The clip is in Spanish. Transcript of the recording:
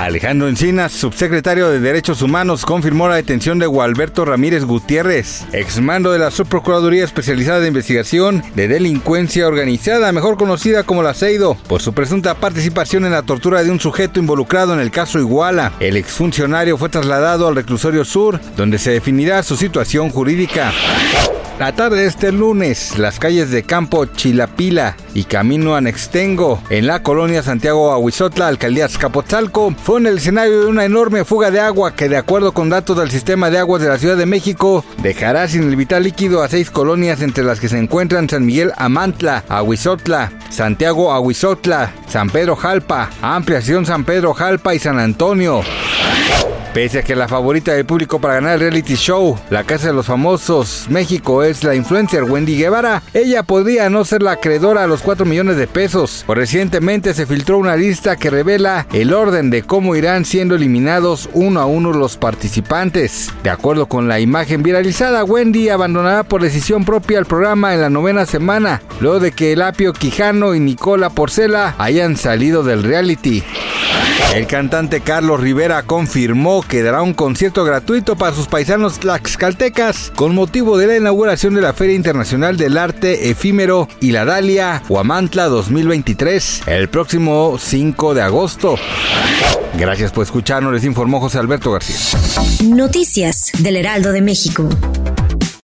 Alejandro Encinas, subsecretario de Derechos Humanos, confirmó la detención de Gualberto Ramírez Gutiérrez, exmando de la Subprocuraduría Especializada de Investigación de Delincuencia Organizada, mejor conocida como la CEIDO, por su presunta participación en la tortura de un sujeto involucrado en el caso Iguala. El exfuncionario fue trasladado al reclusorio sur, donde se definirá su situación jurídica. La tarde de este lunes, las calles de Campo Chilapila y Camino Anextengo, en la colonia Santiago Ahuizotla, alcaldía Azcapotzalco, fue el escenario de una enorme fuga de agua que, de acuerdo con datos del sistema de aguas de la Ciudad de México, dejará sin el vital líquido a seis colonias entre las que se encuentran San Miguel Amantla, Ahuizotla, Santiago Ahuizotla, San Pedro Jalpa, Ampliación San Pedro Jalpa y San Antonio. Pese a que la favorita del público para ganar el reality show, La Casa de los Famosos México, es la influencer Wendy Guevara, ella podría no ser la acreedora a los 4 millones de pesos. Recientemente se filtró una lista que revela el orden de cómo irán siendo eliminados uno a uno los participantes. De acuerdo con la imagen viralizada, Wendy abandonará por decisión propia el programa en la novena semana, luego de que Elapio Quijano y Nicola Porcela hayan salido del reality. El cantante Carlos Rivera confirmó que dará un concierto gratuito para sus paisanos tlaxcaltecas con motivo de la inauguración de la Feria Internacional del Arte Efímero y la Dalia Huamantla 2023 el próximo 5 de agosto. Gracias por escucharnos, les informó José Alberto García. Noticias del Heraldo de México.